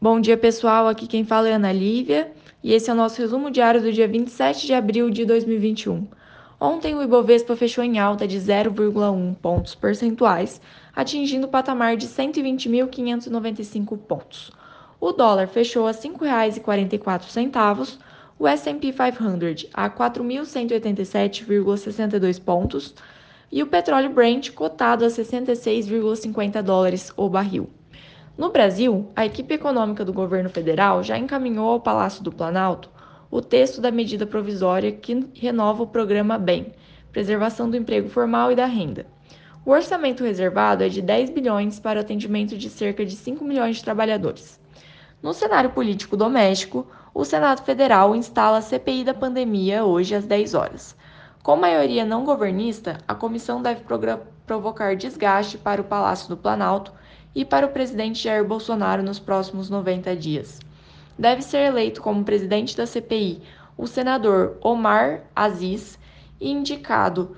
Bom dia, pessoal. Aqui quem fala é Ana Lívia e esse é o nosso resumo diário do dia 27 de abril de 2021. Ontem o Ibovespa fechou em alta de 0,1 pontos percentuais, atingindo o patamar de 120.595 pontos. O dólar fechou a R$ 5,44, o S&P 500 a 4.187,62 pontos e o petróleo Brent cotado a 66,50 dólares o barril. No Brasil, a equipe econômica do governo federal já encaminhou ao Palácio do Planalto o texto da medida provisória que renova o programa BEM, Preservação do Emprego Formal e da Renda. O orçamento reservado é de 10 bilhões para o atendimento de cerca de 5 milhões de trabalhadores. No cenário político doméstico, o Senado Federal instala a CPI da pandemia hoje às 10 horas. Com maioria não governista, a comissão deve provocar desgaste para o Palácio do Planalto e para o presidente Jair Bolsonaro nos próximos 90 dias. Deve ser eleito como presidente da CPI o senador Omar Aziz e indicado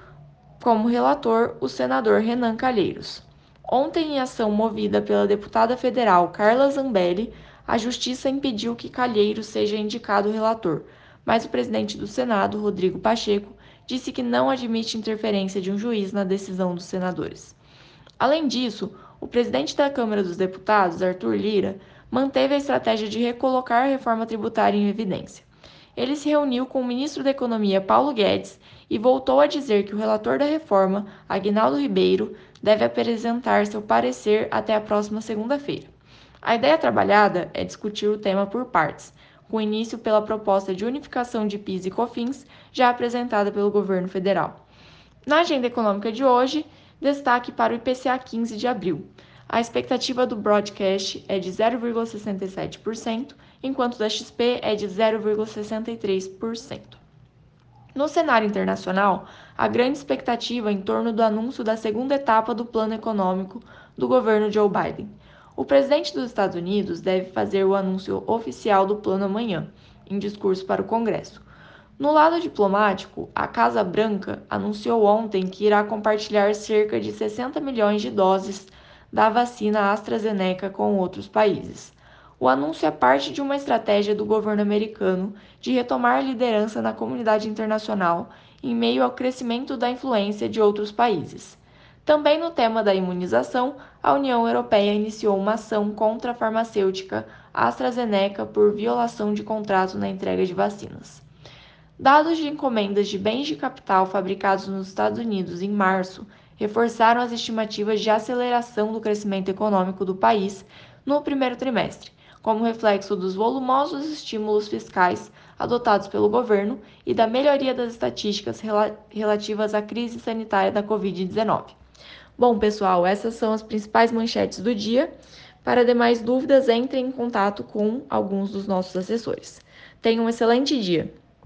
como relator o senador Renan Calheiros. Ontem, em ação movida pela deputada federal Carla Zambelli, a Justiça impediu que Calheiros seja indicado relator, mas o presidente do Senado, Rodrigo Pacheco, disse que não admite interferência de um juiz na decisão dos senadores. Além disso, o presidente da Câmara dos Deputados, Arthur Lira, manteve a estratégia de recolocar a reforma tributária em evidência. Ele se reuniu com o ministro da Economia, Paulo Guedes, e voltou a dizer que o relator da reforma, Agnaldo Ribeiro, deve apresentar seu parecer até a próxima segunda-feira. A ideia trabalhada é discutir o tema por partes, com início pela proposta de unificação de PIS e COFINS, já apresentada pelo governo federal. Na agenda econômica de hoje, destaque para o IPCA 15 de abril. A expectativa do broadcast é de 0,67%, enquanto da XP é de 0,63%. No cenário internacional, a grande expectativa em torno do anúncio da segunda etapa do plano econômico do governo Joe Biden. O presidente dos Estados Unidos deve fazer o anúncio oficial do plano amanhã, em discurso para o Congresso. No lado diplomático, a Casa Branca anunciou ontem que irá compartilhar cerca de 60 milhões de doses da vacina AstraZeneca com outros países. O anúncio é parte de uma estratégia do governo americano de retomar a liderança na comunidade internacional em meio ao crescimento da influência de outros países. Também no tema da imunização, a União Europeia iniciou uma ação contra a farmacêutica AstraZeneca por violação de contrato na entrega de vacinas. Dados de encomendas de bens de capital fabricados nos Estados Unidos em março reforçaram as estimativas de aceleração do crescimento econômico do país no primeiro trimestre, como reflexo dos volumosos estímulos fiscais adotados pelo governo e da melhoria das estatísticas rela relativas à crise sanitária da Covid-19. Bom, pessoal, essas são as principais manchetes do dia. Para demais dúvidas, entre em contato com alguns dos nossos assessores. Tenham um excelente dia!